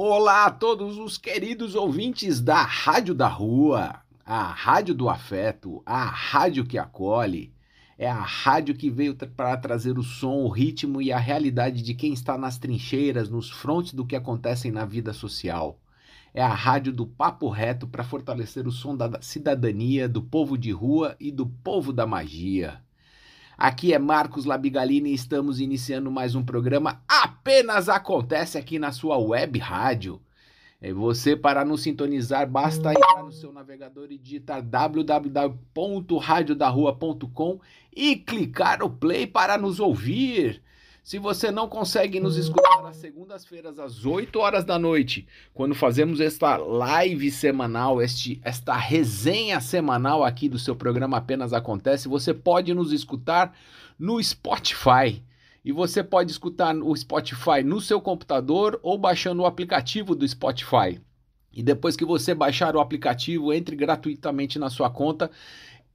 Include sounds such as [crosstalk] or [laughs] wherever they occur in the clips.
Olá a todos os queridos ouvintes da Rádio da Rua, a Rádio do Afeto, a rádio que acolhe. É a rádio que veio para trazer o som, o ritmo e a realidade de quem está nas trincheiras, nos frontes do que acontece na vida social é a rádio do papo reto para fortalecer o som da cidadania, do povo de rua e do povo da magia. Aqui é Marcos Labigalini e estamos iniciando mais um programa Apenas Acontece aqui na sua web rádio. É você, para nos sintonizar, basta entrar no seu navegador e digitar www.radiodarrua.com e clicar o play para nos ouvir. Se você não consegue nos escutar às segundas-feiras às 8 horas da noite, quando fazemos esta live semanal, este, esta resenha semanal aqui do seu programa Apenas Acontece, você pode nos escutar no Spotify. E você pode escutar o Spotify no seu computador ou baixando o aplicativo do Spotify. E depois que você baixar o aplicativo, entre gratuitamente na sua conta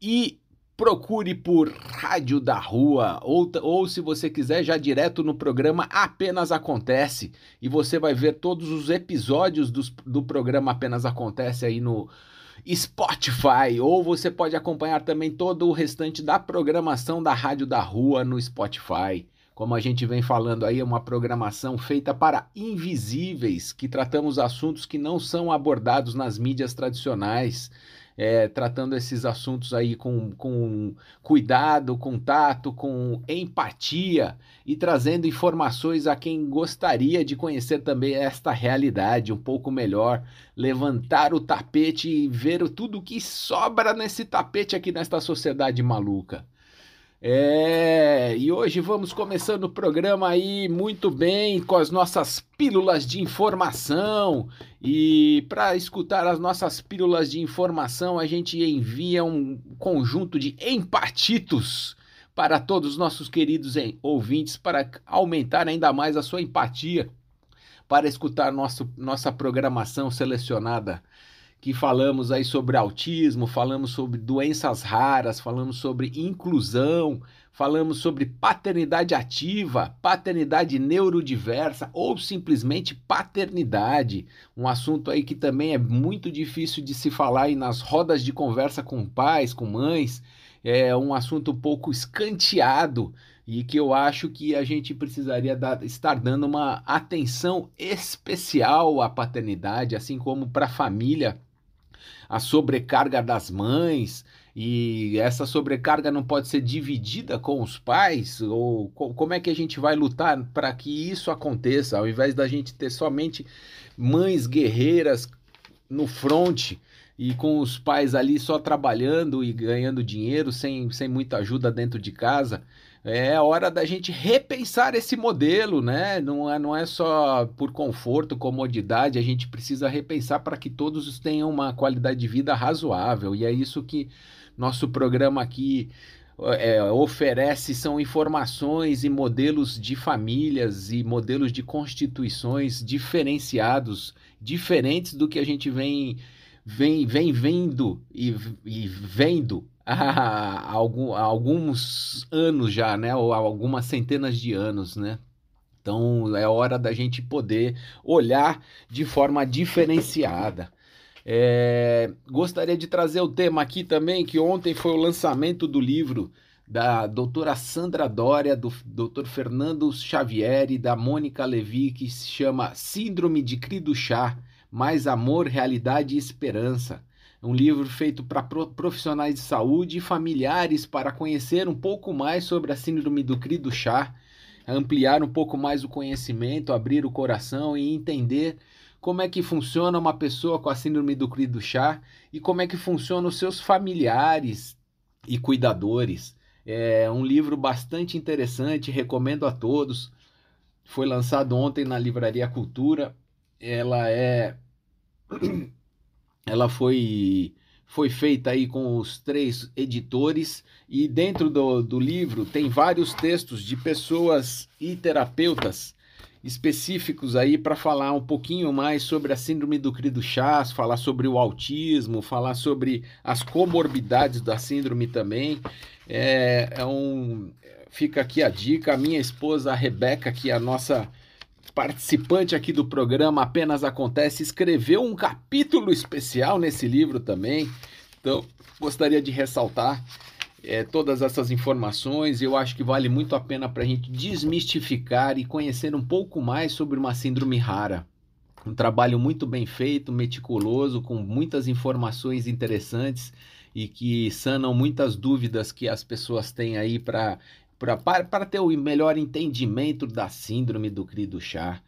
e procure por Rádio da Rua ou, ou se você quiser já direto no programa Apenas Acontece e você vai ver todos os episódios do, do programa Apenas Acontece aí no Spotify ou você pode acompanhar também todo o restante da programação da Rádio da Rua no Spotify. Como a gente vem falando aí, é uma programação feita para invisíveis, que tratamos assuntos que não são abordados nas mídias tradicionais é, tratando esses assuntos aí com, com cuidado, com tato, com empatia e trazendo informações a quem gostaria de conhecer também esta realidade um pouco melhor, levantar o tapete e ver tudo que sobra nesse tapete aqui nesta sociedade maluca. É, e hoje vamos começando o programa aí muito bem com as nossas pílulas de informação. E para escutar as nossas pílulas de informação, a gente envia um conjunto de empatitos para todos os nossos queridos ouvintes para aumentar ainda mais a sua empatia para escutar nosso, nossa programação selecionada que falamos aí sobre autismo, falamos sobre doenças raras, falamos sobre inclusão, falamos sobre paternidade ativa, paternidade neurodiversa ou simplesmente paternidade, um assunto aí que também é muito difícil de se falar aí nas rodas de conversa com pais, com mães, é um assunto um pouco escanteado e que eu acho que a gente precisaria dar, estar dando uma atenção especial à paternidade, assim como para a família a sobrecarga das mães, e essa sobrecarga não pode ser dividida com os pais? Ou como é que a gente vai lutar para que isso aconteça, ao invés da gente ter somente mães guerreiras no fronte e com os pais ali só trabalhando e ganhando dinheiro sem, sem muita ajuda dentro de casa? É hora da gente repensar esse modelo, né? Não é, não é só por conforto, comodidade, a gente precisa repensar para que todos tenham uma qualidade de vida razoável. E é isso que nosso programa aqui é, oferece são informações e modelos de famílias e modelos de constituições diferenciados, diferentes do que a gente vem vem, vem vendo e, e vendo há, [laughs] algum, há alguns anos já, né? Ou há algumas centenas de anos, né? Então é hora da gente poder olhar de forma diferenciada. É, gostaria de trazer o tema aqui também, que ontem foi o lançamento do livro da doutora Sandra Dória, do doutor Fernando Xavier e da Mônica Levi, que se chama Síndrome de Cri do Chá, Mais Amor, Realidade e Esperança um livro feito para profissionais de saúde e familiares para conhecer um pouco mais sobre a síndrome do cri do chá, ampliar um pouco mais o conhecimento, abrir o coração e entender como é que funciona uma pessoa com a síndrome do cri do chá e como é que funcionam os seus familiares e cuidadores. É um livro bastante interessante, recomendo a todos. Foi lançado ontem na Livraria Cultura. Ela é [clears throat] ela foi foi feita aí com os três editores e dentro do, do livro tem vários textos de pessoas e terapeutas específicos aí para falar um pouquinho mais sobre a síndrome do cri do chás, falar sobre o autismo, falar sobre as comorbidades da síndrome também. É, é um fica aqui a dica, a minha esposa a Rebeca, que é a nossa participante aqui do programa Apenas Acontece, escreveu um capítulo especial nesse livro também. Então, gostaria de ressaltar é, todas essas informações. Eu acho que vale muito a pena para a gente desmistificar e conhecer um pouco mais sobre uma síndrome rara. Um trabalho muito bem feito, meticuloso, com muitas informações interessantes e que sanam muitas dúvidas que as pessoas têm aí para para ter o melhor entendimento da síndrome do cri do chá.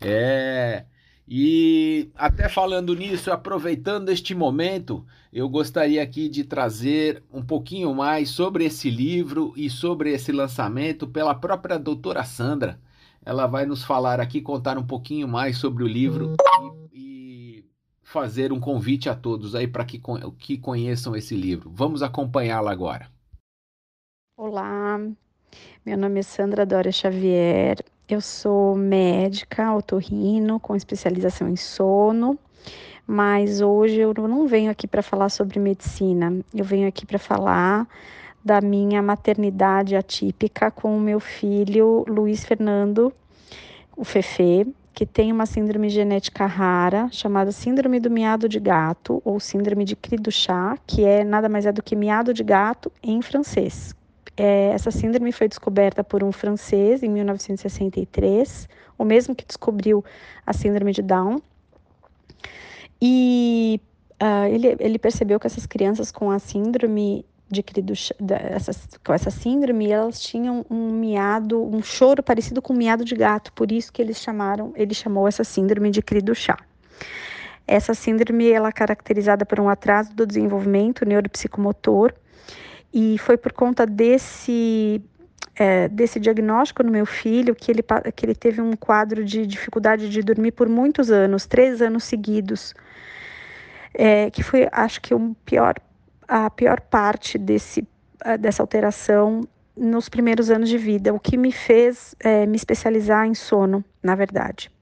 É, e até falando nisso, aproveitando este momento, eu gostaria aqui de trazer um pouquinho mais sobre esse livro e sobre esse lançamento pela própria doutora Sandra. Ela vai nos falar aqui, contar um pouquinho mais sobre o livro e, e fazer um convite a todos aí para que, que conheçam esse livro. Vamos acompanhá-la agora. Olá, meu nome é Sandra Dória Xavier, eu sou médica, otorrino, com especialização em sono, mas hoje eu não venho aqui para falar sobre medicina, eu venho aqui para falar da minha maternidade atípica com o meu filho Luiz Fernando, o Fefe, que tem uma síndrome genética rara chamada síndrome do miado de gato ou síndrome de cri do chá, que é nada mais é do que miado de gato em francês, é, essa síndrome foi descoberta por um francês em 1963, o mesmo que descobriu a síndrome de Down. E uh, ele, ele percebeu que essas crianças com a síndrome de essas, com essa síndrome, elas tinham um miado, um choro parecido com um miado de gato, por isso que eles chamaram, ele chamou essa síndrome de cri do chá. Essa síndrome ela é caracterizada por um atraso do desenvolvimento neuropsicomotor e foi por conta desse é, desse diagnóstico no meu filho que ele, que ele teve um quadro de dificuldade de dormir por muitos anos, três anos seguidos, é, que foi, acho que, um pior, a pior parte desse, dessa alteração nos primeiros anos de vida, o que me fez é, me especializar em sono, na verdade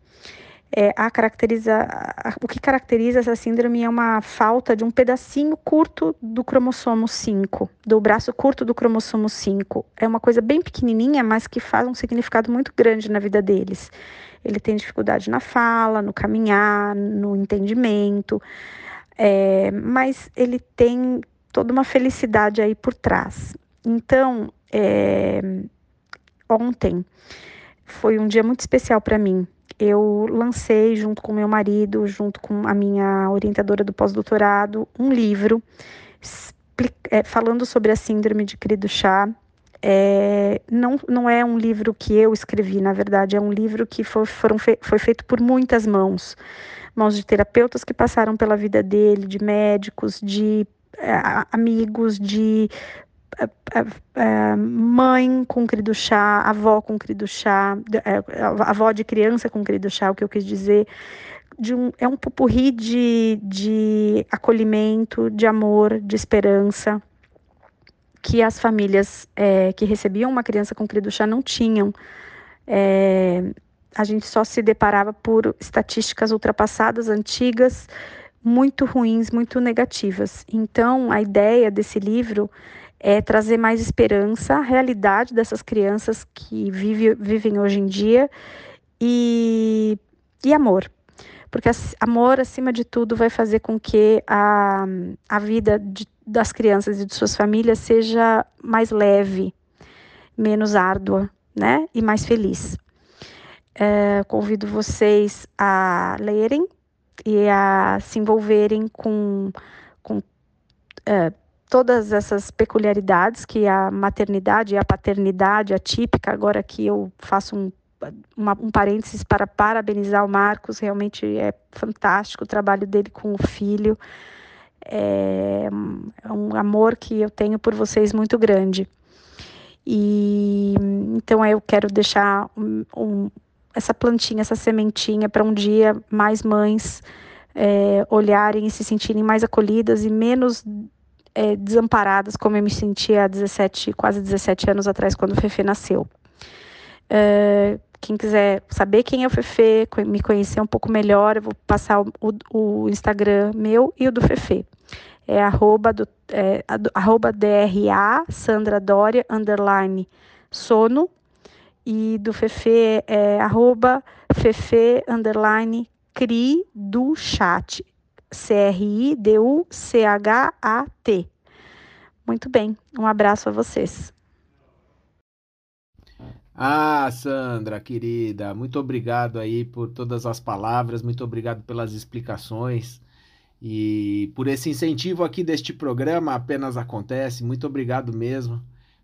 é, a caracteriza, a, o que caracteriza essa síndrome é uma falta de um pedacinho curto do cromossomo 5, do braço curto do cromossomo 5. É uma coisa bem pequenininha, mas que faz um significado muito grande na vida deles. Ele tem dificuldade na fala, no caminhar, no entendimento, é, mas ele tem toda uma felicidade aí por trás. Então, é, ontem foi um dia muito especial para mim eu lancei, junto com meu marido, junto com a minha orientadora do pós-doutorado, um livro é, falando sobre a síndrome de cri do chá. É, não, não é um livro que eu escrevi, na verdade, é um livro que foi, foram fe, foi feito por muitas mãos mãos de terapeutas que passaram pela vida dele, de médicos, de é, amigos, de mãe com crido chá, avó com crido chá, avó de criança com crido chá, o que eu quis dizer, um, é um pupurri de, de acolhimento, de amor, de esperança, que as famílias é, que recebiam uma criança com crido chá não tinham. É, a gente só se deparava por estatísticas ultrapassadas, antigas, muito ruins, muito negativas. Então, a ideia desse livro é trazer mais esperança à realidade dessas crianças que vive, vivem hoje em dia e, e amor. Porque amor, acima de tudo, vai fazer com que a, a vida de, das crianças e de suas famílias seja mais leve, menos árdua né? e mais feliz. É, convido vocês a lerem e a se envolverem com, com é, todas essas peculiaridades que a maternidade e a paternidade atípica, agora que eu faço um, uma, um parênteses para parabenizar o Marcos, realmente é fantástico o trabalho dele com o filho, é, é um amor que eu tenho por vocês muito grande. E então eu quero deixar um, um, essa plantinha, essa sementinha para um dia mais mães é, olharem e se sentirem mais acolhidas e menos é, desamparadas, como eu me sentia há 17, quase 17 anos atrás, quando o Fefe nasceu. É, quem quiser saber quem é o Fefe, me conhecer um pouco melhor, eu vou passar o, o Instagram meu e o do Fefe. É arroba, do, é, arroba DRA, Sandra Dória, underline, sono, e do Fefe é arroba Fefe, underline, cri do chat. C-R-I-D-U-C-H-A-T. Muito bem, um abraço a vocês. Ah, Sandra, querida, muito obrigado aí por todas as palavras, muito obrigado pelas explicações e por esse incentivo aqui deste programa apenas acontece. Muito obrigado mesmo.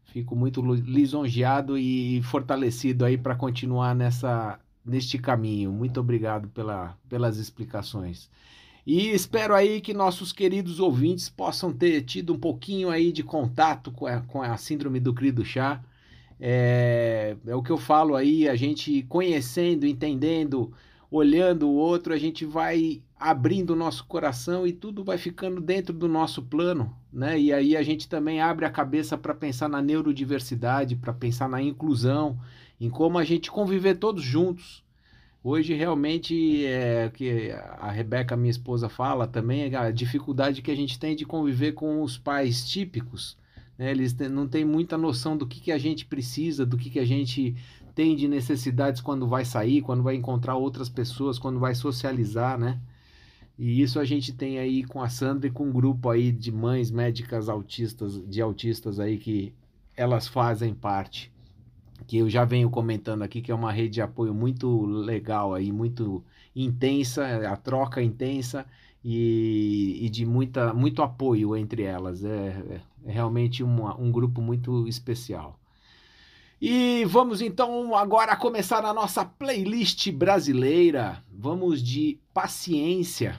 Fico muito lisonjeado e fortalecido aí para continuar nessa neste caminho. Muito obrigado pela, pelas explicações. E espero aí que nossos queridos ouvintes possam ter tido um pouquinho aí de contato com a, com a síndrome do cri do chá. É, é o que eu falo aí, a gente conhecendo, entendendo, olhando o outro, a gente vai abrindo o nosso coração e tudo vai ficando dentro do nosso plano, né? E aí a gente também abre a cabeça para pensar na neurodiversidade, para pensar na inclusão, em como a gente conviver todos juntos, Hoje realmente é que a Rebeca, minha esposa, fala também a dificuldade que a gente tem de conviver com os pais típicos. Né? Eles não têm muita noção do que, que a gente precisa, do que, que a gente tem de necessidades quando vai sair, quando vai encontrar outras pessoas, quando vai socializar, né? E isso a gente tem aí com a Sandra e com um grupo aí de mães médicas autistas, de autistas aí que elas fazem parte que eu já venho comentando aqui, que é uma rede de apoio muito legal aí, muito intensa, a troca intensa e, e de muita, muito apoio entre elas. É, é realmente uma, um grupo muito especial. E vamos então agora começar a nossa playlist brasileira. Vamos de paciência.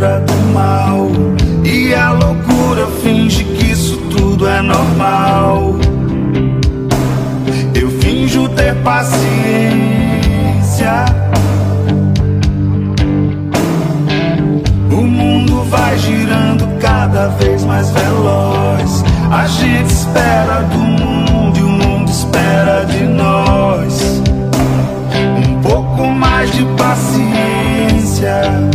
do mal e a loucura finge que isso tudo é normal. Eu finjo ter paciência vai girando cada vez mais veloz. A gente espera do mundo e o mundo espera de nós. Um pouco mais de paciência.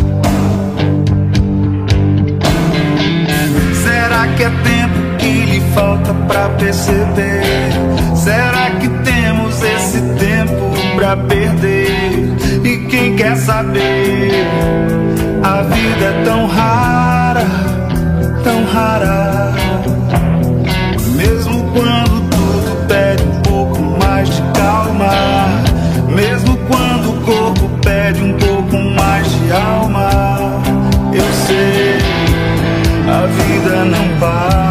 Que é tempo que lhe falta pra perceber? Será que temos esse tempo pra perder? E quem quer saber? A vida é tão rara, tão rara. A vida não para.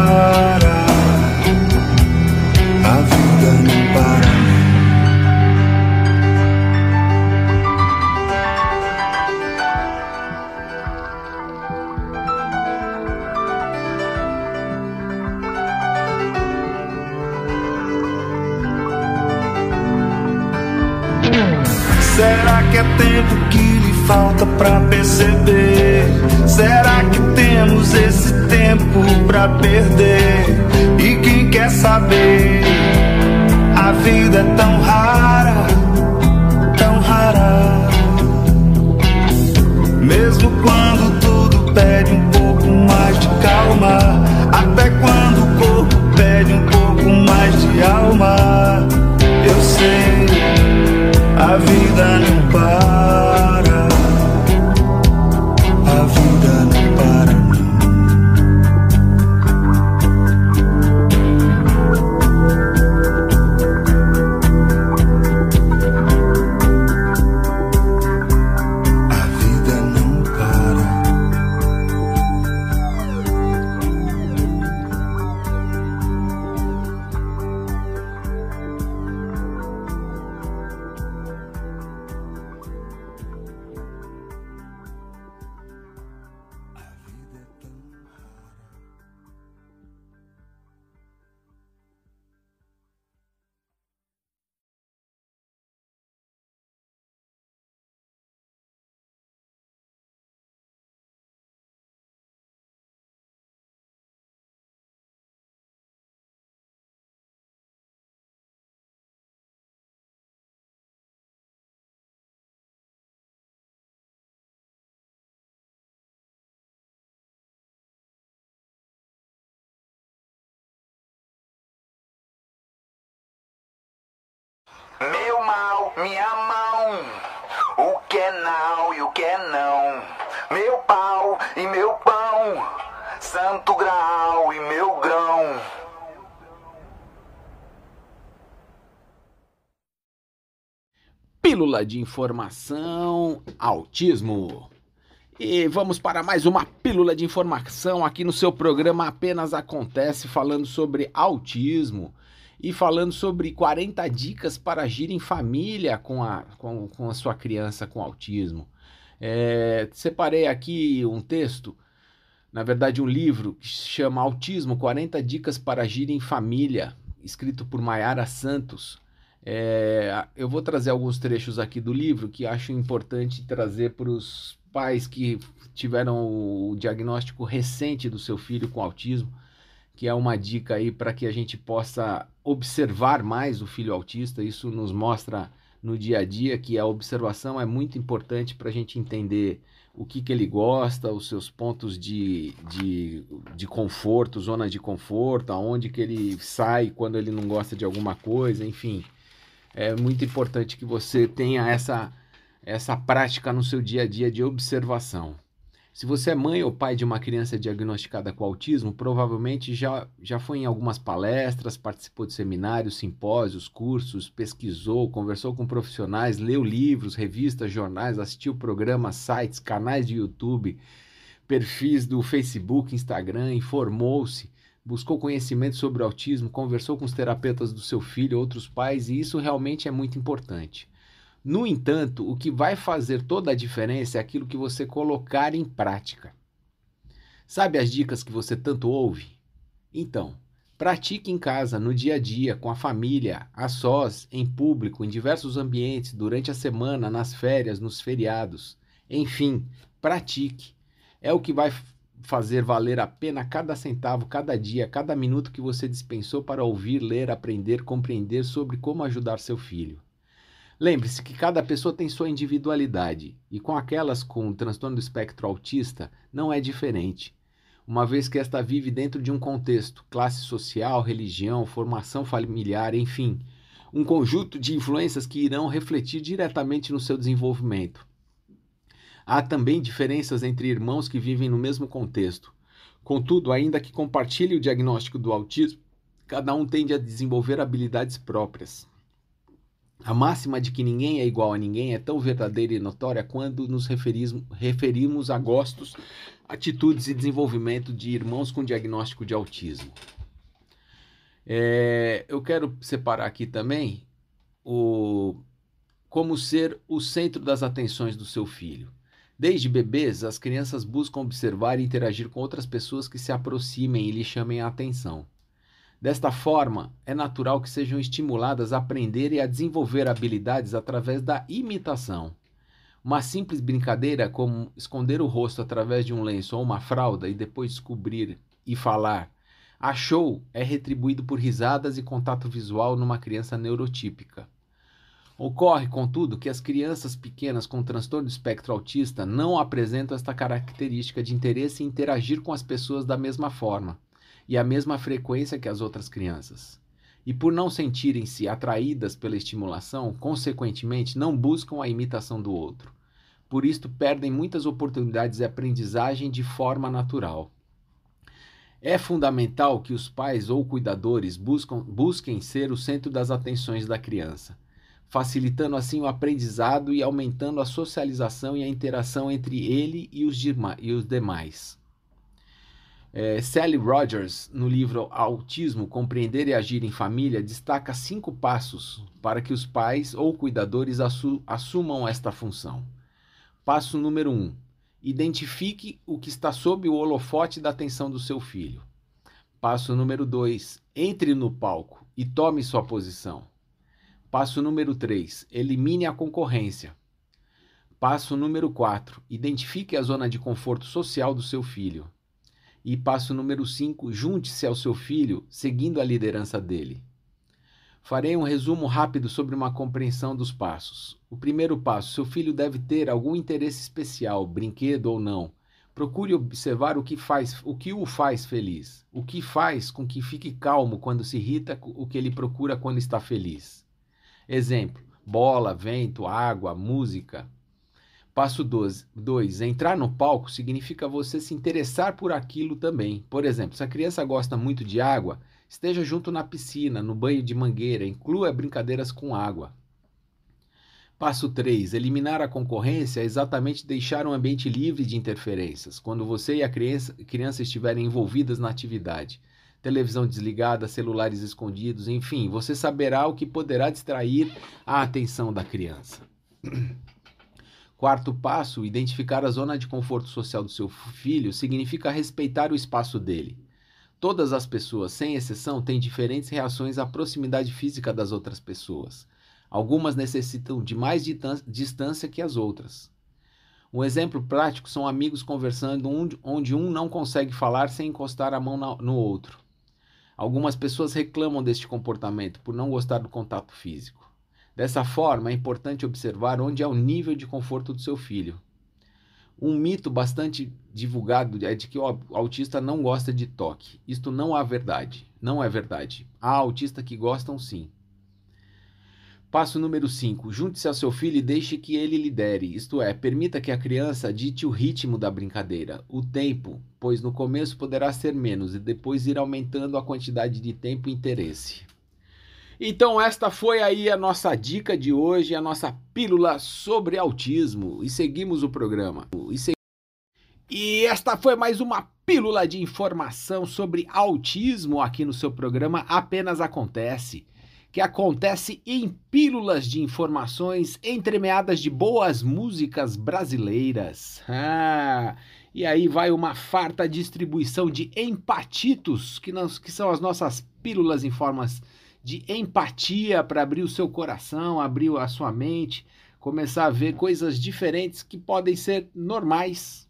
Pra perder? E quem quer saber? A vida é tão Meu mal, minha mão. O que é não e o que é não. Meu pau e meu pão. Santo grau e meu grão. Pílula de informação, autismo. E vamos para mais uma pílula de informação aqui no seu programa Apenas Acontece, falando sobre autismo e falando sobre 40 dicas para agir em família com a, com, com a sua criança com autismo. É, separei aqui um texto, na verdade, um livro que se chama Autismo: 40 Dicas para Agir em Família, escrito por Maiara Santos. É, eu vou trazer alguns trechos aqui do livro que acho importante trazer para os pais que tiveram o diagnóstico recente do seu filho com autismo, que é uma dica aí para que a gente possa observar mais o filho autista. Isso nos mostra no dia a dia que a observação é muito importante para a gente entender o que, que ele gosta, os seus pontos de, de, de conforto, zona de conforto, aonde que ele sai quando ele não gosta de alguma coisa, enfim. É muito importante que você tenha essa, essa prática no seu dia a dia de observação. Se você é mãe ou pai de uma criança diagnosticada com autismo, provavelmente já, já foi em algumas palestras, participou de seminários, simpósios, cursos, pesquisou, conversou com profissionais, leu livros, revistas, jornais, assistiu programas, sites, canais de YouTube, perfis do Facebook, Instagram, informou-se, buscou conhecimento sobre o autismo, conversou com os terapeutas do seu filho, outros pais, e isso realmente é muito importante. No entanto, o que vai fazer toda a diferença é aquilo que você colocar em prática. Sabe as dicas que você tanto ouve? Então, pratique em casa, no dia a dia, com a família, a sós, em público, em diversos ambientes, durante a semana, nas férias, nos feriados. Enfim, pratique. É o que vai fazer valer a pena cada centavo, cada dia, cada minuto que você dispensou para ouvir, ler, aprender, compreender sobre como ajudar seu filho. Lembre-se que cada pessoa tem sua individualidade e com aquelas com transtorno do espectro autista não é diferente, uma vez que esta vive dentro de um contexto, classe social, religião, formação familiar, enfim, um conjunto de influências que irão refletir diretamente no seu desenvolvimento. Há também diferenças entre irmãos que vivem no mesmo contexto. Contudo, ainda que compartilhe o diagnóstico do autismo, cada um tende a desenvolver habilidades próprias. A máxima de que ninguém é igual a ninguém é tão verdadeira e notória quando nos referimos, a gostos, atitudes e desenvolvimento de irmãos com diagnóstico de autismo. É, eu quero separar aqui também o como ser o centro das atenções do seu filho. Desde bebês, as crianças buscam observar e interagir com outras pessoas que se aproximem e lhe chamem a atenção. Desta forma, é natural que sejam estimuladas a aprender e a desenvolver habilidades através da imitação. Uma simples brincadeira como esconder o rosto através de um lenço ou uma fralda e depois descobrir e falar achou é retribuído por risadas e contato visual numa criança neurotípica. Ocorre, contudo, que as crianças pequenas com transtorno do espectro autista não apresentam esta característica de interesse em interagir com as pessoas da mesma forma e a mesma frequência que as outras crianças. E por não sentirem-se atraídas pela estimulação, consequentemente não buscam a imitação do outro. Por isto, perdem muitas oportunidades de aprendizagem de forma natural. É fundamental que os pais ou cuidadores buscam, busquem ser o centro das atenções da criança, facilitando assim o aprendizado e aumentando a socialização e a interação entre ele e os, e os demais. É, Sally Rogers, no livro Autismo, Compreender e Agir em Família, destaca cinco passos para que os pais ou cuidadores assu assumam esta função. Passo número 1. Um, identifique o que está sob o holofote da atenção do seu filho. Passo número 2. Entre no palco e tome sua posição. Passo número 3. Elimine a concorrência. Passo número 4. Identifique a zona de conforto social do seu filho. E passo número 5. Junte-se ao seu filho, seguindo a liderança dele. Farei um resumo rápido sobre uma compreensão dos passos. O primeiro passo: seu filho deve ter algum interesse especial, brinquedo ou não. Procure observar o que faz, o que o faz feliz, o que faz com que fique calmo quando se irrita, o que ele procura quando está feliz. Exemplo: bola, vento, água, música. Passo 2. Entrar no palco significa você se interessar por aquilo também. Por exemplo, se a criança gosta muito de água, Esteja junto na piscina, no banho de mangueira, inclua brincadeiras com água. Passo 3. Eliminar a concorrência é exatamente deixar um ambiente livre de interferências, quando você e a criança, criança estiverem envolvidas na atividade. Televisão desligada, celulares escondidos, enfim, você saberá o que poderá distrair a atenção da criança. [clears throat] Quarto passo: identificar a zona de conforto social do seu filho significa respeitar o espaço dele. Todas as pessoas, sem exceção, têm diferentes reações à proximidade física das outras pessoas. Algumas necessitam de mais distância que as outras. Um exemplo prático são amigos conversando onde um não consegue falar sem encostar a mão no outro. Algumas pessoas reclamam deste comportamento por não gostar do contato físico. Dessa forma, é importante observar onde é o nível de conforto do seu filho. Um mito bastante divulgado é de que o autista não gosta de toque. Isto não é verdade. Não é verdade. Há autistas que gostam sim. Passo número 5. Junte-se ao seu filho e deixe que ele lidere, isto é, permita que a criança dite o ritmo da brincadeira, o tempo, pois no começo poderá ser menos e depois ir aumentando a quantidade de tempo e interesse. Então, esta foi aí a nossa dica de hoje, a nossa pílula sobre autismo. E seguimos o programa. E, e esta foi mais uma pílula de informação sobre autismo aqui no seu programa Apenas Acontece. Que acontece em pílulas de informações entremeadas de boas músicas brasileiras. Ah, e aí vai uma farta distribuição de empatitos, que, que são as nossas pílulas em formas de empatia para abrir o seu coração, abrir a sua mente, começar a ver coisas diferentes que podem ser normais.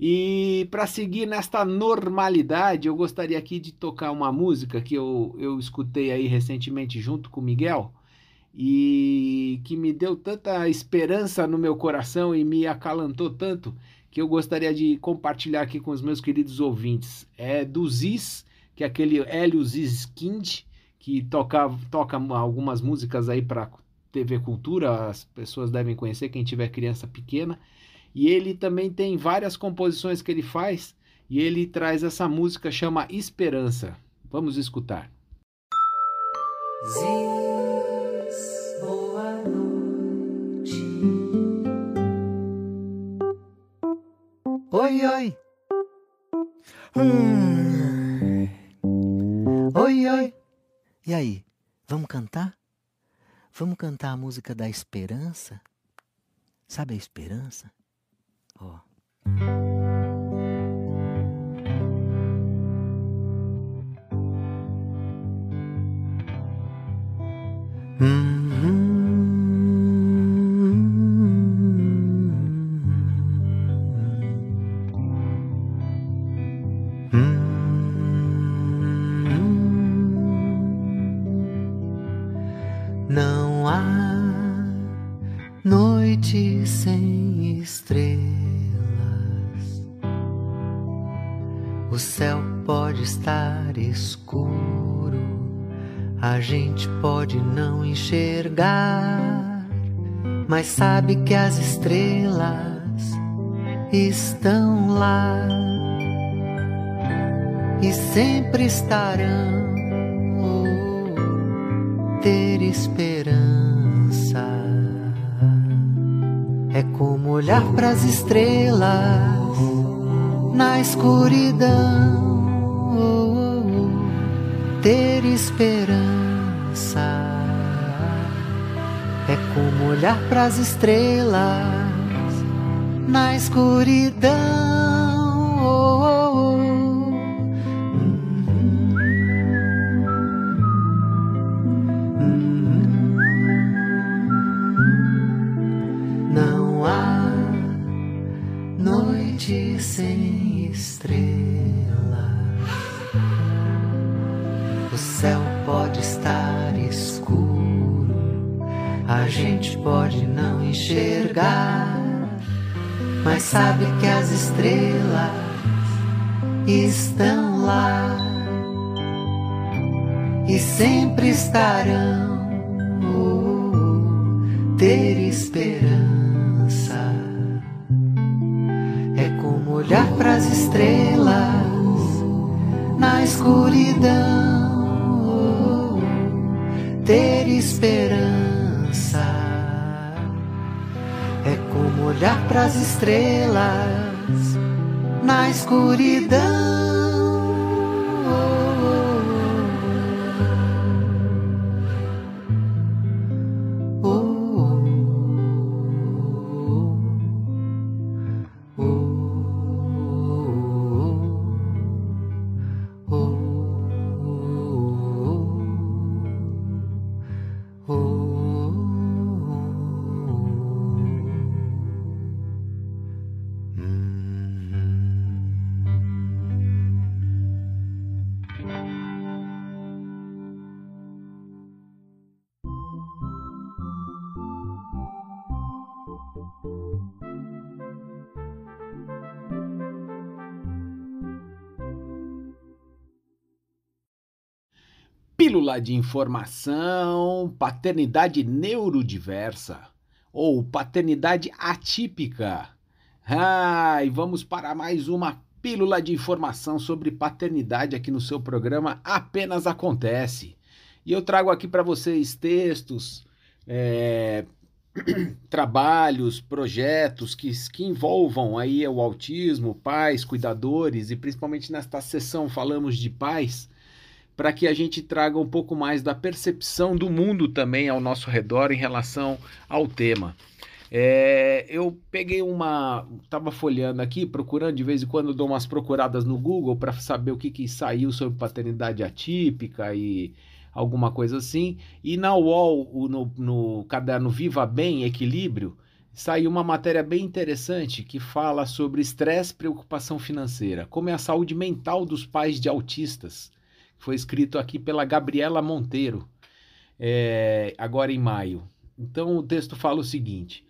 E para seguir nesta normalidade, eu gostaria aqui de tocar uma música que eu, eu escutei aí recentemente junto com o Miguel e que me deu tanta esperança no meu coração e me acalantou tanto que eu gostaria de compartilhar aqui com os meus queridos ouvintes. É do Ziz, que é aquele Hélio Zizkind, que toca, toca algumas músicas aí para TV Cultura, as pessoas devem conhecer, quem tiver criança pequena. E ele também tem várias composições que ele faz e ele traz essa música chama Esperança. Vamos escutar. Noite. Oi, oi. Hum. E aí, vamos cantar? Vamos cantar a música da esperança? Sabe a esperança? Ó. Não sabe que as estrelas estão lá e sempre estarão. Ter esperança é como olhar para as estrelas na escuridão. Ter esperança é como olhar para as estrelas na escuridão. Pílula de informação, paternidade neurodiversa ou paternidade atípica. Ah, e vamos para mais uma pílula de informação sobre paternidade aqui no seu programa Apenas Acontece. E eu trago aqui para vocês textos, é, [clears throat] trabalhos, projetos que, que envolvam aí o autismo, pais, cuidadores e principalmente nesta sessão falamos de pais para que a gente traga um pouco mais da percepção do mundo também ao nosso redor em relação ao tema. É, eu peguei uma. Estava folheando aqui, procurando, de vez em quando dou umas procuradas no Google para saber o que, que saiu sobre paternidade atípica e alguma coisa assim. E na UOL, no, no caderno Viva Bem Equilíbrio, saiu uma matéria bem interessante que fala sobre estresse e preocupação financeira, como é a saúde mental dos pais de autistas foi escrito aqui pela Gabriela Monteiro, é, agora em maio. Então o texto fala o seguinte: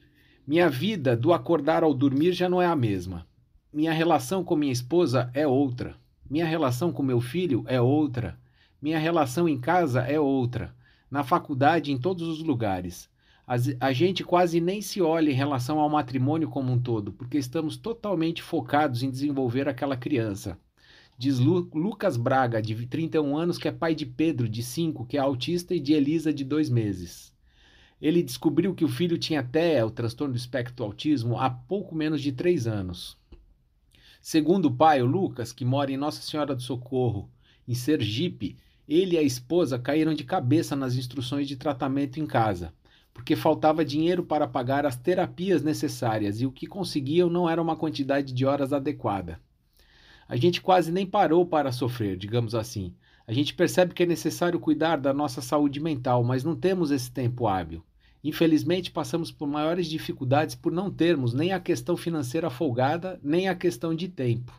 Minha vida do acordar ao dormir já não é a mesma. Minha relação com minha esposa é outra. Minha relação com meu filho é outra. Minha relação em casa é outra. Na faculdade, em todos os lugares. A gente quase nem se olha em relação ao matrimônio como um todo, porque estamos totalmente focados em desenvolver aquela criança. Diz Lu, Lucas Braga, de 31 anos, que é pai de Pedro, de 5, que é autista, e de Elisa, de 2 meses. Ele descobriu que o filho tinha TEA, o transtorno do espectro autismo, há pouco menos de 3 anos. Segundo o pai, o Lucas, que mora em Nossa Senhora do Socorro, em Sergipe, ele e a esposa caíram de cabeça nas instruções de tratamento em casa, porque faltava dinheiro para pagar as terapias necessárias e o que conseguiam não era uma quantidade de horas adequada. A gente quase nem parou para sofrer, digamos assim. A gente percebe que é necessário cuidar da nossa saúde mental, mas não temos esse tempo hábil. Infelizmente, passamos por maiores dificuldades por não termos nem a questão financeira folgada, nem a questão de tempo.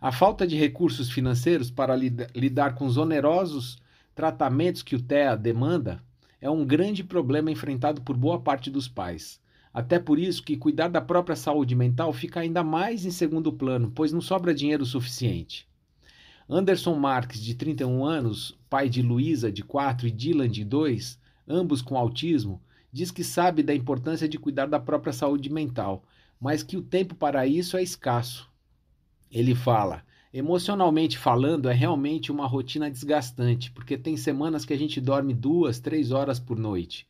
A falta de recursos financeiros para lidar com os onerosos tratamentos que o TEA demanda é um grande problema enfrentado por boa parte dos pais. Até por isso que cuidar da própria saúde mental fica ainda mais em segundo plano, pois não sobra dinheiro suficiente. Anderson Marques, de 31 anos, pai de Luísa, de 4, e Dylan, de 2, ambos com autismo, diz que sabe da importância de cuidar da própria saúde mental, mas que o tempo para isso é escasso. Ele fala: emocionalmente falando, é realmente uma rotina desgastante, porque tem semanas que a gente dorme duas, três horas por noite.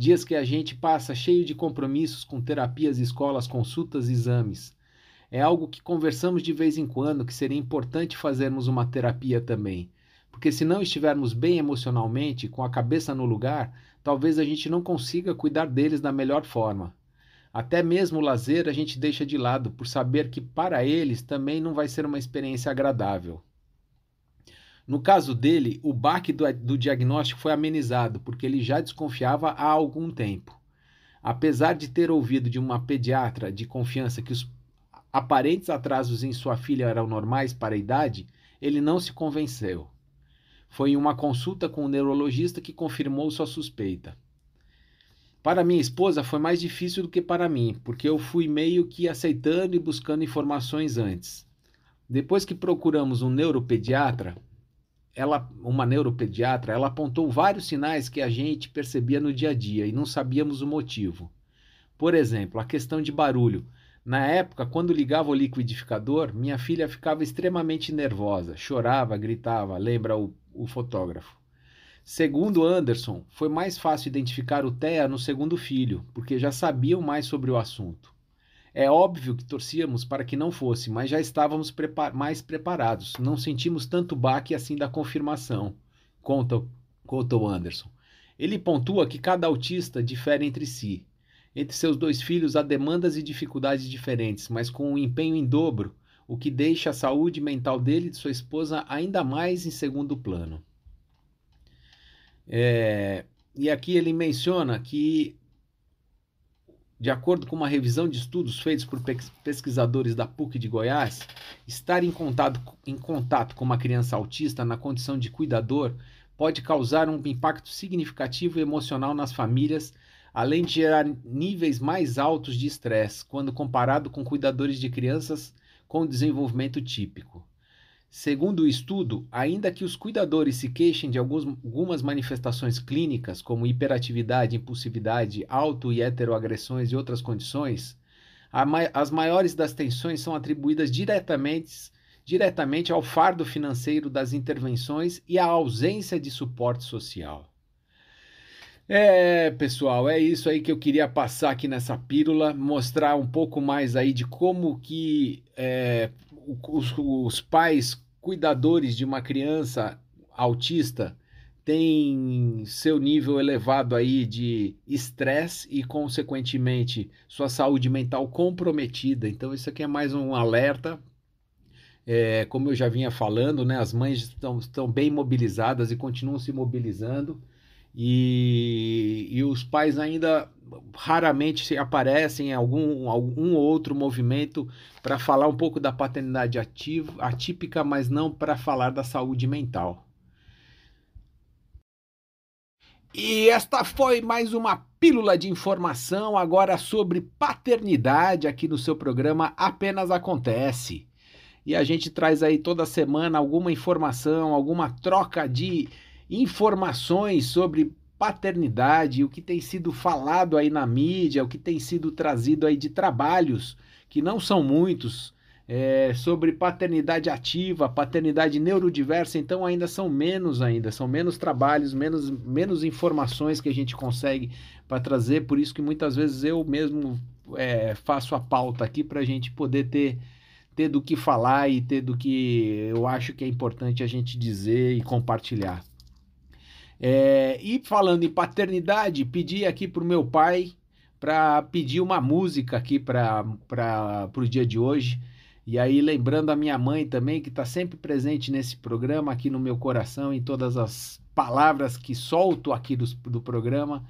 Dias que a gente passa cheio de compromissos com terapias, escolas, consultas, exames. É algo que conversamos de vez em quando que seria importante fazermos uma terapia também. Porque se não estivermos bem emocionalmente, com a cabeça no lugar, talvez a gente não consiga cuidar deles da melhor forma. Até mesmo o lazer a gente deixa de lado por saber que para eles também não vai ser uma experiência agradável. No caso dele, o baque do, do, diagnóstico foi amenizado, porque ele já desconfiava há algum tempo. Apesar de ter ouvido de uma pediatra de confiança que os aparentes atrasos em sua filha eram normais para a idade, ele não se convenceu. Foi em uma consulta com o neurologista que confirmou sua suspeita. Para minha esposa foi mais difícil do que para mim, porque eu fui meio que aceitando e buscando informações antes. Depois que procuramos um neuropediatra, ela, uma neuropediatra, ela apontou vários sinais que a gente percebia no dia a dia e não sabíamos o motivo. Por exemplo, a questão de barulho. Na época, quando ligava o liquidificador, minha filha ficava extremamente nervosa, chorava, gritava, lembra o, o fotógrafo. Segundo Anderson, foi mais fácil identificar o TEA no segundo filho, porque já sabiam mais sobre o assunto. É óbvio que torcíamos para que não fosse, mas já estávamos prepar mais preparados. Não sentimos tanto baque assim da confirmação, conta, conta o Anderson. Ele pontua que cada autista difere entre si. Entre seus dois filhos há demandas e dificuldades diferentes, mas com um empenho em dobro, o que deixa a saúde mental dele e de sua esposa ainda mais em segundo plano. É, e aqui ele menciona que, de acordo com uma revisão de estudos feitos por pesquisadores da PUC de Goiás, estar em contato, em contato com uma criança autista na condição de cuidador pode causar um impacto significativo emocional nas famílias, além de gerar níveis mais altos de estresse quando comparado com cuidadores de crianças com desenvolvimento típico. Segundo o estudo, ainda que os cuidadores se queixem de alguns, algumas manifestações clínicas, como hiperatividade, impulsividade, auto e heteroagressões e outras condições, as maiores das tensões são atribuídas diretamente, diretamente ao fardo financeiro das intervenções e à ausência de suporte social. É, pessoal, é isso aí que eu queria passar aqui nessa pílula, mostrar um pouco mais aí de como que é, os, os pais cuidadores de uma criança autista têm seu nível elevado aí de estresse e, consequentemente, sua saúde mental comprometida. Então, isso aqui é mais um alerta. É, como eu já vinha falando, né, as mães estão, estão bem mobilizadas e continuam se mobilizando. E, e os pais ainda raramente aparecem em algum, algum outro movimento para falar um pouco da paternidade ativa, atípica, mas não para falar da saúde mental. E esta foi mais uma pílula de informação agora sobre paternidade aqui no seu programa Apenas Acontece. E a gente traz aí toda semana alguma informação, alguma troca de informações sobre paternidade, o que tem sido falado aí na mídia, o que tem sido trazido aí de trabalhos, que não são muitos, é, sobre paternidade ativa, paternidade neurodiversa, então ainda são menos ainda, são menos trabalhos, menos, menos informações que a gente consegue para trazer, por isso que muitas vezes eu mesmo é, faço a pauta aqui para a gente poder ter ter do que falar e ter do que eu acho que é importante a gente dizer e compartilhar. É, e falando em paternidade, pedi aqui para o meu pai para pedir uma música aqui para o dia de hoje. E aí, lembrando a minha mãe também, que está sempre presente nesse programa, aqui no meu coração, em todas as palavras que solto aqui do, do programa.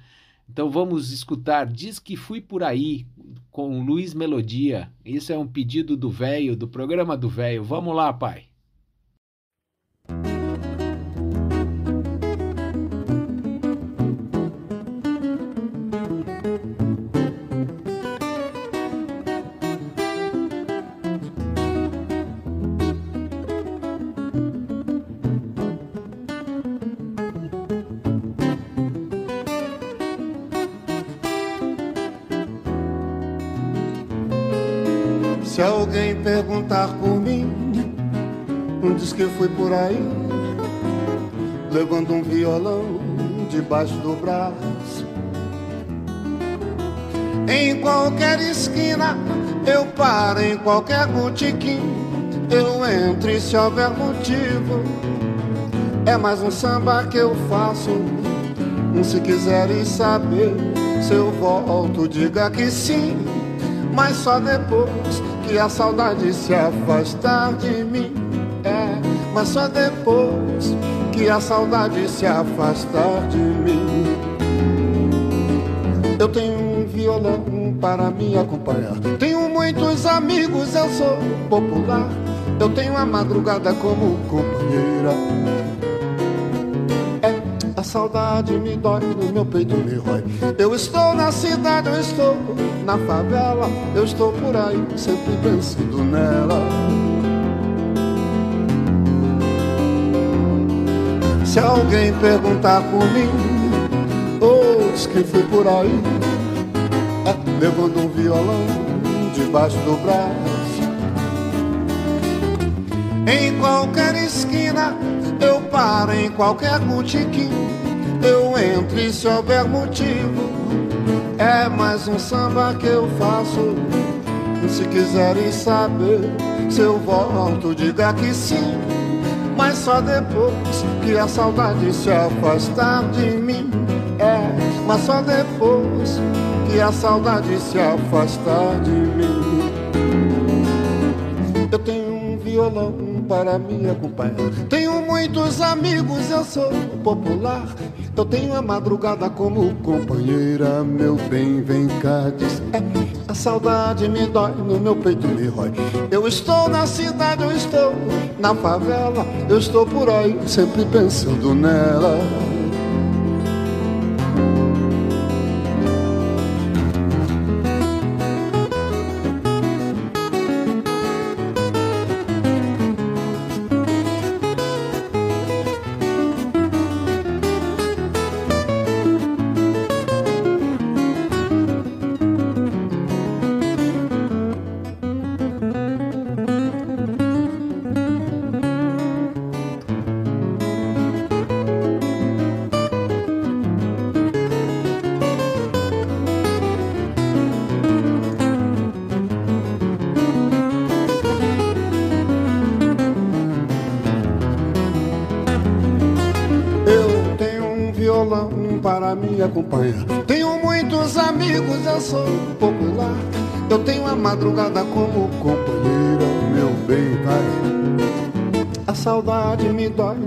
Então vamos escutar Diz que Fui Por Aí, com Luiz Melodia. Isso é um pedido do velho, do programa do velho. Vamos lá, pai. Se alguém perguntar por mim, diz que fui por aí, levando um violão debaixo do braço. Em qualquer esquina, eu paro, em qualquer botiquim, eu entro e se houver motivo. É mais um samba que eu faço. Se quiserem saber se eu volto, diga que sim, mas só depois que a saudade se afastar de mim. É, mas só depois que a saudade se afastar de mim. Eu tenho um violão para me acompanhar. Tenho muitos amigos, eu sou popular. Eu tenho a madrugada como companheira. A saudade me dói, no meu peito me rói. Eu estou na cidade, eu estou na favela, eu estou por aí, sempre pensando nela. Se alguém perguntar por mim, ou diz que fui por aí, é, levando um violão debaixo do braço. Em qualquer esquina, eu paro, em qualquer botiquim, eu entro e se houver motivo é mais um samba que eu faço. Se quiserem saber se eu volto, diga que sim. Mas só depois que a saudade se afastar de mim. É, mas só depois que a saudade se afastar de mim. Eu tenho um violão para me acompanhar. Tenho muitos amigos, eu sou popular. Eu tenho a madrugada como companheira, meu bem, vem cá, diz. É, a saudade me dói, no meu peito me rói. Eu estou na cidade, eu estou na favela, eu estou por aí, sempre pensando nela.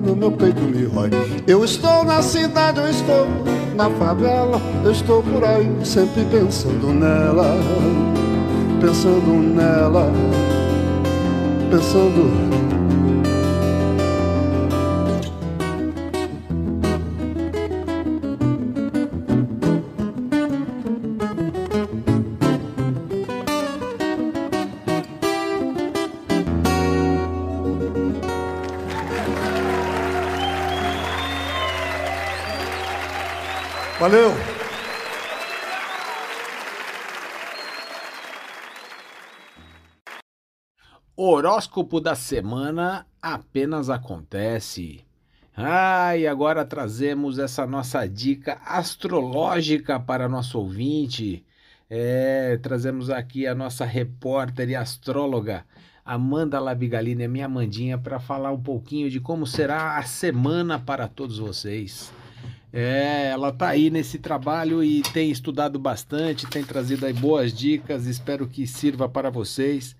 No meu peito me rói. Eu estou na cidade, eu estou na favela, eu estou por aí, sempre pensando nela, pensando nela, pensando Valeu! Horóscopo da semana apenas acontece. Ah, e agora trazemos essa nossa dica astrológica para nosso ouvinte. É, trazemos aqui a nossa repórter e astróloga Amanda Labigalini, minha Amandinha, para falar um pouquinho de como será a semana para todos vocês. É, ela tá aí nesse trabalho e tem estudado bastante, tem trazido aí boas dicas, espero que sirva para vocês.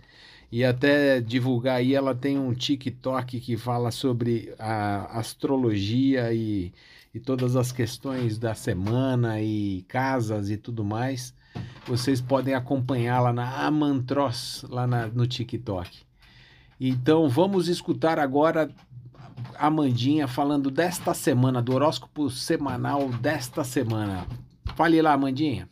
E até divulgar aí, ela tem um TikTok que fala sobre a astrologia e, e todas as questões da semana e casas e tudo mais. Vocês podem acompanhá-la na Amantros, lá na, no TikTok. Então vamos escutar agora Amandinha falando desta semana, do horóscopo semanal desta semana. Fale lá, Amandinha.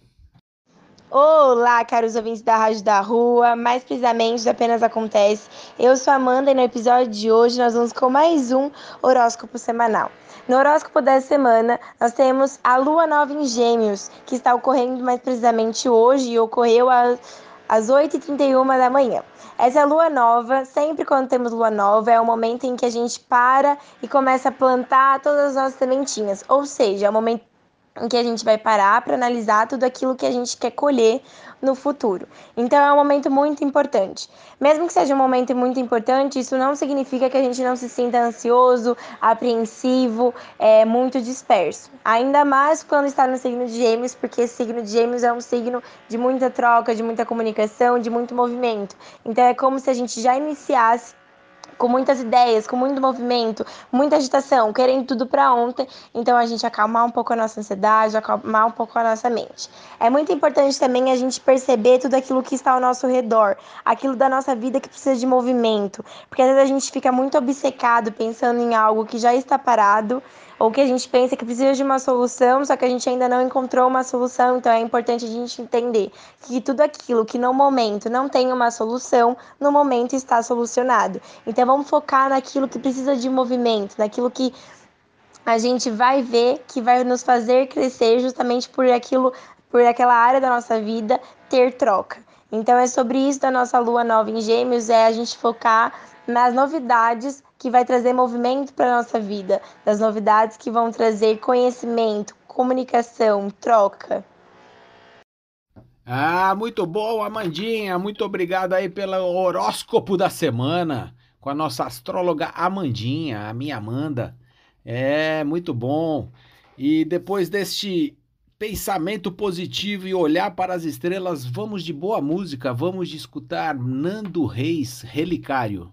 Olá, caros ouvintes da Rádio da Rua, mais precisamente do Apenas Acontece. Eu sou a Amanda e no episódio de hoje nós vamos com mais um horóscopo semanal. No horóscopo dessa semana, nós temos a Lua Nova em Gêmeos, que está ocorrendo mais precisamente hoje e ocorreu às, às 8h31 da manhã. Essa lua nova, sempre quando temos lua nova, é o momento em que a gente para e começa a plantar todas as nossas sementinhas. Ou seja, é o momento em que a gente vai parar para analisar tudo aquilo que a gente quer colher no futuro. Então é um momento muito importante. Mesmo que seja um momento muito importante, isso não significa que a gente não se sinta ansioso, apreensivo, é, muito disperso. Ainda mais quando está no signo de Gêmeos, porque esse signo de Gêmeos é um signo de muita troca, de muita comunicação, de muito movimento. Então é como se a gente já iniciasse com muitas ideias, com muito movimento, muita agitação, querendo tudo para ontem. Então a gente acalmar um pouco a nossa ansiedade, acalmar um pouco a nossa mente. É muito importante também a gente perceber tudo aquilo que está ao nosso redor, aquilo da nossa vida que precisa de movimento, porque às vezes a gente fica muito obcecado pensando em algo que já está parado ou que a gente pensa que precisa de uma solução, só que a gente ainda não encontrou uma solução, então é importante a gente entender que tudo aquilo que no momento não tem uma solução, no momento está solucionado. Então vamos focar naquilo que precisa de movimento, naquilo que a gente vai ver que vai nos fazer crescer justamente por aquilo, por aquela área da nossa vida ter troca. Então é sobre isso da nossa lua nova em Gêmeos, é a gente focar nas novidades que vai trazer movimento para a nossa vida, das novidades que vão trazer conhecimento, comunicação, troca. Ah, muito bom, Amandinha. Muito obrigado aí pelo horóscopo da semana com a nossa astróloga Amandinha, a minha Amanda. É, muito bom. E depois deste pensamento positivo e olhar para as estrelas, vamos de boa música, vamos de escutar Nando Reis, Relicário.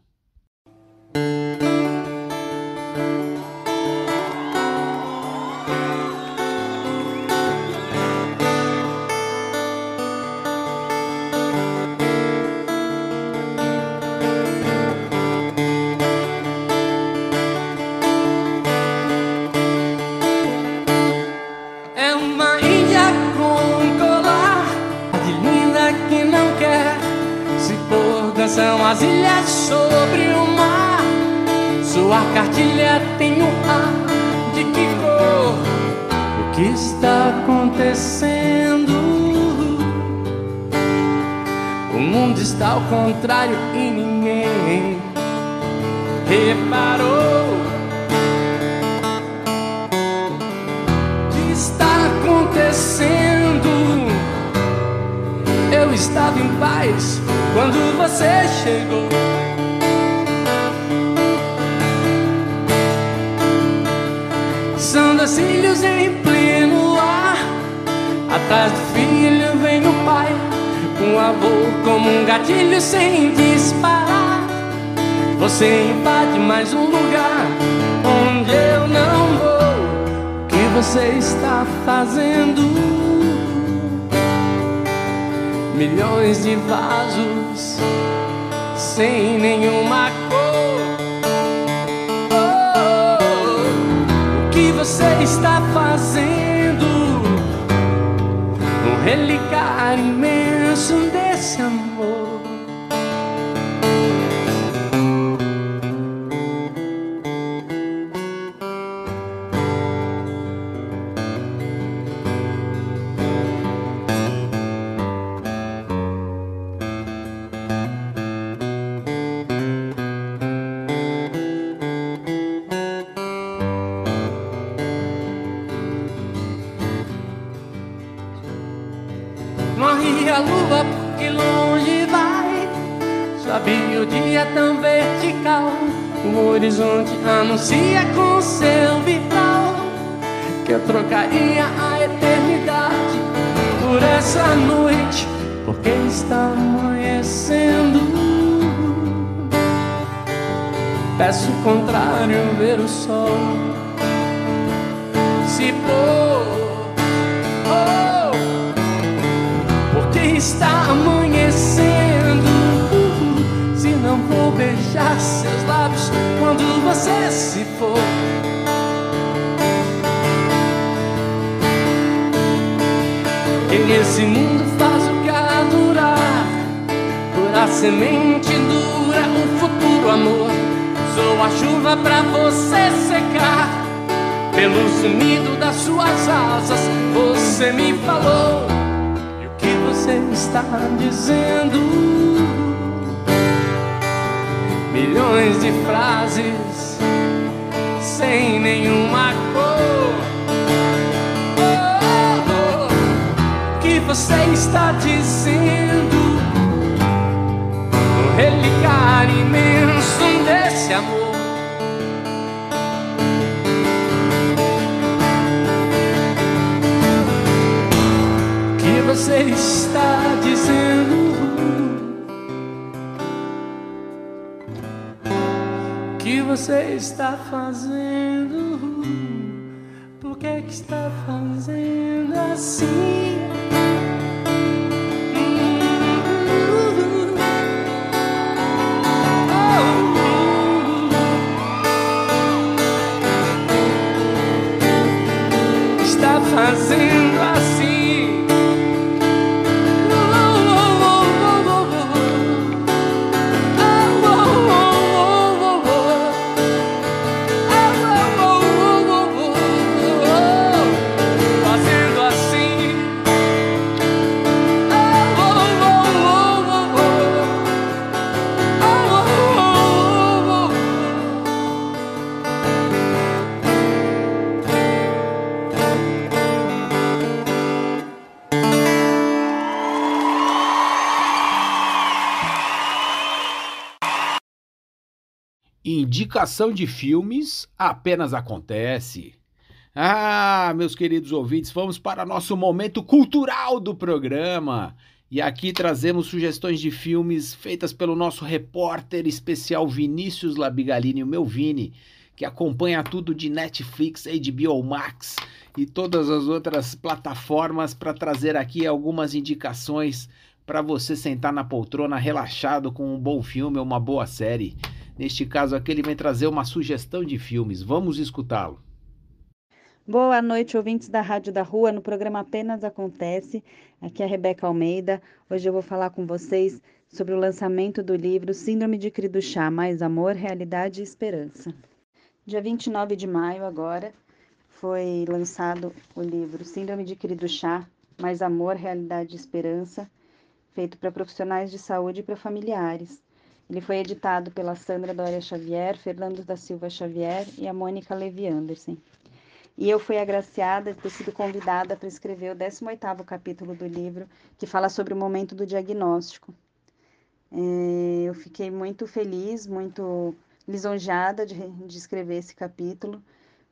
É O mundo está ao contrário e ninguém reparou. que está acontecendo? Eu estava em paz quando você chegou. São dois cílios em. Atrás do filho vem o pai. Um avô como um gatilho sem disparar. Você invade mais um lugar onde eu não vou. O que você está fazendo? Milhões de vasos sem nenhuma cor. Oh, o que você está fazendo? Um relicário A lua porque longe vai. Sobe o dia tão vertical. O horizonte anuncia com seu vitral que eu trocaria a eternidade por essa noite, porque está amanhecendo. Peço o contrário, ver o sol se pôr. Está amanhecendo. Se não vou beijar seus lábios quando você se for. Que nesse mundo faz o que há durar. Por a semente dura o futuro amor. Sou a chuva pra você secar. Pelo sumido das suas asas, você me falou. O você está dizendo? Milhões de frases sem nenhuma cor. Oh, oh, o que você está dizendo? Um relicário imenso desse você está dizendo? Que você está fazendo? Por que, que está fazendo assim? Indicação de filmes apenas acontece. Ah, meus queridos ouvintes, vamos para nosso momento cultural do programa. E aqui trazemos sugestões de filmes feitas pelo nosso repórter especial Vinícius Labigalini, o meu Vini, que acompanha tudo de Netflix, HBO Max e todas as outras plataformas para trazer aqui algumas indicações para você sentar na poltrona relaxado com um bom filme ou uma boa série. Neste caso aqui, ele vem trazer uma sugestão de filmes. Vamos escutá-lo. Boa noite, ouvintes da Rádio da Rua. No programa Apenas Acontece. Aqui é a Rebeca Almeida. Hoje eu vou falar com vocês sobre o lançamento do livro Síndrome de Criduchá, Mais Amor, Realidade e Esperança. Dia 29 de maio, agora, foi lançado o livro Síndrome de Criduchá, Mais Amor, Realidade e Esperança, feito para profissionais de saúde e para familiares. Ele foi editado pela Sandra Dória Xavier, Fernando da Silva Xavier e a Mônica Levi Anderson. E eu fui agraciada de ter sido convidada para escrever o 18º capítulo do livro, que fala sobre o momento do diagnóstico. É, eu fiquei muito feliz, muito lisonjeada de, de escrever esse capítulo,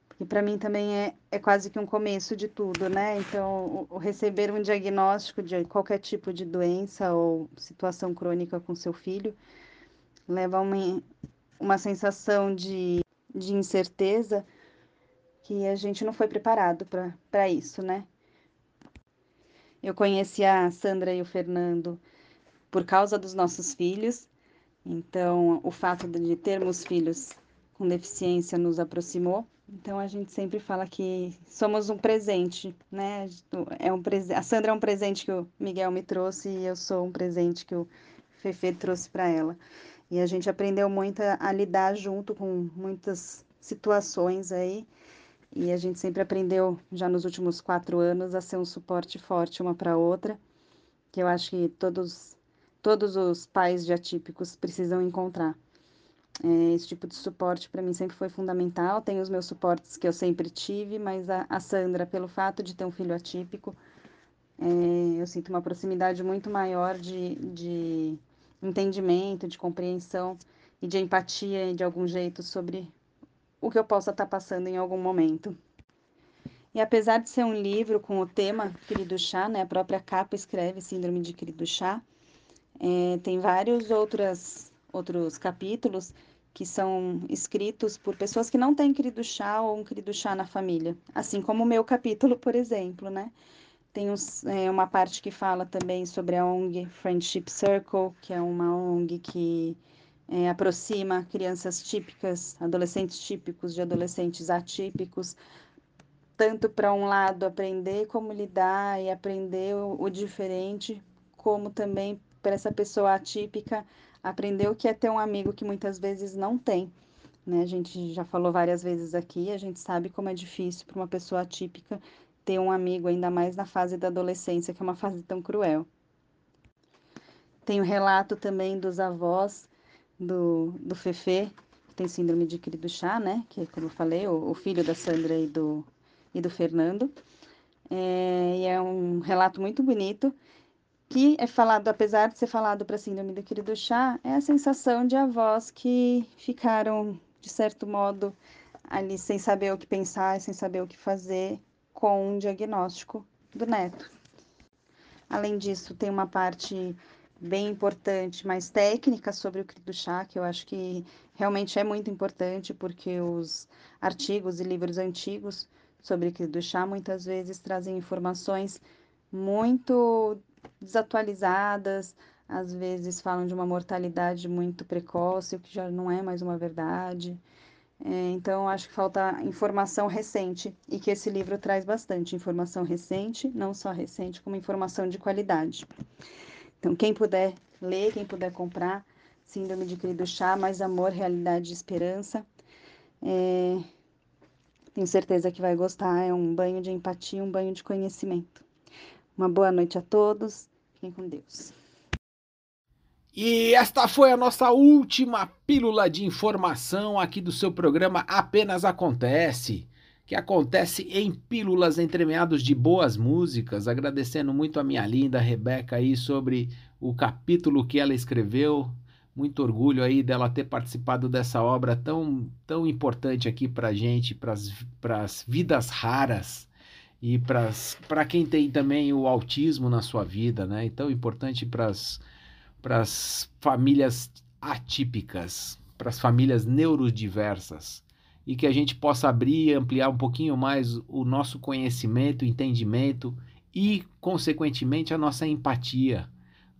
porque para mim também é, é quase que um começo de tudo, né? Então, o, o receber um diagnóstico de qualquer tipo de doença ou situação crônica com seu filho leva uma, uma sensação de, de incerteza que a gente não foi preparado para isso, né? Eu conheci a Sandra e o Fernando por causa dos nossos filhos, então o fato de termos filhos com deficiência nos aproximou. Então a gente sempre fala que somos um presente, né? É um prese... A Sandra é um presente que o Miguel me trouxe e eu sou um presente que o Fefe trouxe para ela. E a gente aprendeu muito a, a lidar junto com muitas situações aí. E a gente sempre aprendeu, já nos últimos quatro anos, a ser um suporte forte uma para outra, que eu acho que todos, todos os pais de atípicos precisam encontrar. É, esse tipo de suporte para mim sempre foi fundamental. Tem os meus suportes que eu sempre tive, mas a, a Sandra, pelo fato de ter um filho atípico, é, eu sinto uma proximidade muito maior de, de entendimento, de compreensão e de empatia de algum jeito sobre o que eu possa estar passando em algum momento. E apesar de ser um livro com o tema querido chá, né, a própria capa escreve Síndrome de querido chá, é, tem vários outras, outros capítulos que são escritos por pessoas que não têm querido chá ou um querido chá na família, assim como o meu capítulo, por exemplo, né? Tem é, uma parte que fala também sobre a ONG Friendship Circle, que é uma ONG que é, aproxima crianças típicas, adolescentes típicos de adolescentes atípicos, tanto para um lado aprender como lidar e aprender o, o diferente, como também para essa pessoa atípica aprender o que é ter um amigo que muitas vezes não tem. Né? A gente já falou várias vezes aqui, a gente sabe como é difícil para uma pessoa atípica ter um amigo, ainda mais na fase da adolescência, que é uma fase tão cruel. Tem o relato também dos avós do, do Fefe, que tem síndrome de querido chá, né? Que, como eu falei, o, o filho da Sandra e do, e do Fernando. É, e é um relato muito bonito que é falado, apesar de ser falado para a síndrome do querido chá, é a sensação de avós que ficaram, de certo modo, ali sem saber o que pensar, sem saber o que fazer com um diagnóstico do neto. Além disso, tem uma parte bem importante, mais técnica sobre o querido chá, que eu acho que realmente é muito importante, porque os artigos e livros antigos sobre o querido chá muitas vezes trazem informações muito desatualizadas, às vezes falam de uma mortalidade muito precoce, o que já não é mais uma verdade. É, então, acho que falta informação recente e que esse livro traz bastante informação recente, não só recente, como informação de qualidade. Então, quem puder ler, quem puder comprar, Síndrome de Querido Chá, Mais Amor, Realidade e Esperança. É, tenho certeza que vai gostar, é um banho de empatia, um banho de conhecimento. Uma boa noite a todos. Fiquem com Deus. E esta foi a nossa última pílula de informação aqui do seu programa Apenas Acontece, que acontece em pílulas entremeados de boas músicas. Agradecendo muito a minha linda Rebeca aí sobre o capítulo que ela escreveu. Muito orgulho aí dela ter participado dessa obra tão, tão importante aqui pra gente, para as vidas raras e para quem tem também o autismo na sua vida, né? Então, importante para as famílias atípicas, para as famílias neurodiversas, e que a gente possa abrir e ampliar um pouquinho mais o nosso conhecimento, entendimento e, consequentemente, a nossa empatia,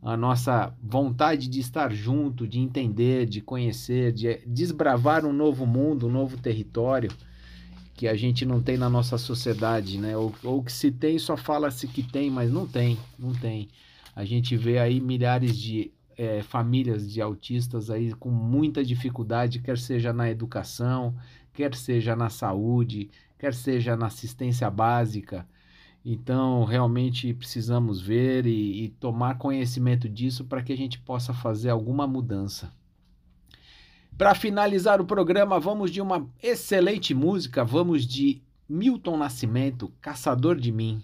a nossa vontade de estar junto, de entender, de conhecer, de desbravar um novo mundo, um novo território que a gente não tem na nossa sociedade, né? Ou, ou que se tem, só fala-se que tem, mas não tem, não tem. A gente vê aí milhares de é, famílias de autistas aí com muita dificuldade, quer seja na educação, quer seja na saúde, quer seja na assistência básica. Então, realmente precisamos ver e, e tomar conhecimento disso para que a gente possa fazer alguma mudança. Para finalizar o programa, vamos de uma excelente música, vamos de Milton Nascimento, Caçador de Mim.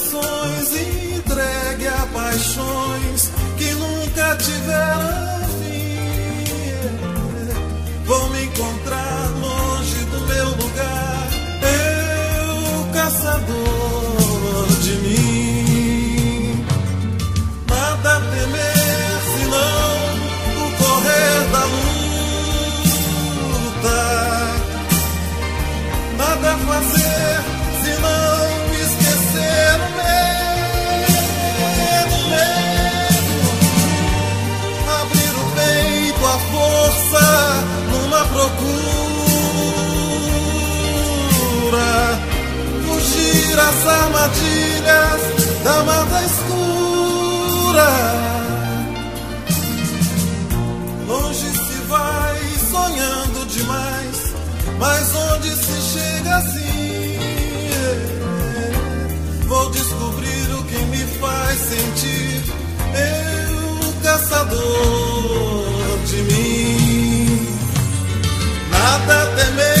as armadilhas da mata escura. Longe se vai sonhando demais, mas onde se chega assim? Vou descobrir o que me faz sentir. Eu, caçador de mim, nada temer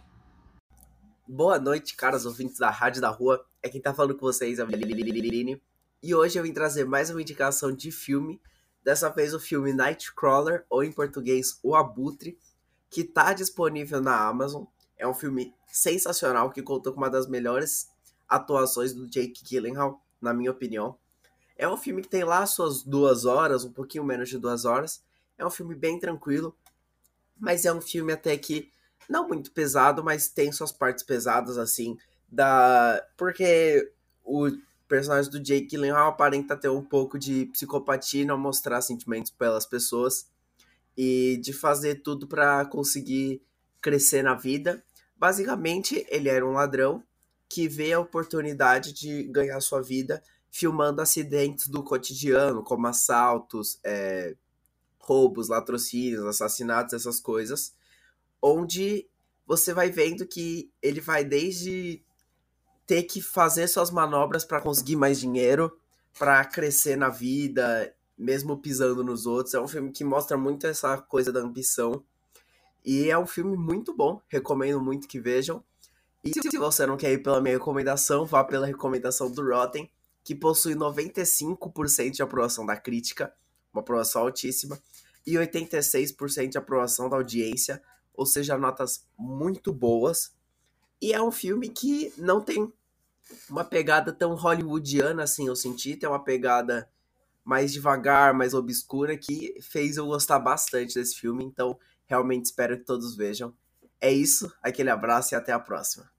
Boa noite, caros ouvintes da Rádio da Rua. É quem tá falando com vocês, é o Lililine. E hoje eu vim trazer mais uma indicação de filme. Dessa vez o filme Nightcrawler, ou em português, O Abutre, que tá disponível na Amazon. É um filme sensacional que contou com uma das melhores atuações do Jake Gyllenhaal, na minha opinião. É um filme que tem lá suas duas horas, um pouquinho menos de duas horas. É um filme bem tranquilo, mas é um filme até que não muito pesado, mas tem suas partes pesadas, assim, da... Porque o personagem do Jake Gyllenhaal aparenta ter um pouco de psicopatia e não mostrar sentimentos pelas pessoas e de fazer tudo para conseguir crescer na vida. Basicamente, ele era um ladrão que vê a oportunidade de ganhar sua vida filmando acidentes do cotidiano, como assaltos, é, roubos, latrocínios, assassinatos, essas coisas onde você vai vendo que ele vai desde ter que fazer suas manobras para conseguir mais dinheiro, para crescer na vida, mesmo pisando nos outros. É um filme que mostra muito essa coisa da ambição. E é um filme muito bom, recomendo muito que vejam. E se você não quer ir pela minha recomendação, vá pela recomendação do Rotten, que possui 95% de aprovação da crítica, uma aprovação altíssima, e 86% de aprovação da audiência, ou seja, notas muito boas. E é um filme que não tem uma pegada tão hollywoodiana assim, eu senti, tem uma pegada mais devagar, mais obscura, que fez eu gostar bastante desse filme, então realmente espero que todos vejam. É isso, aquele abraço e até a próxima.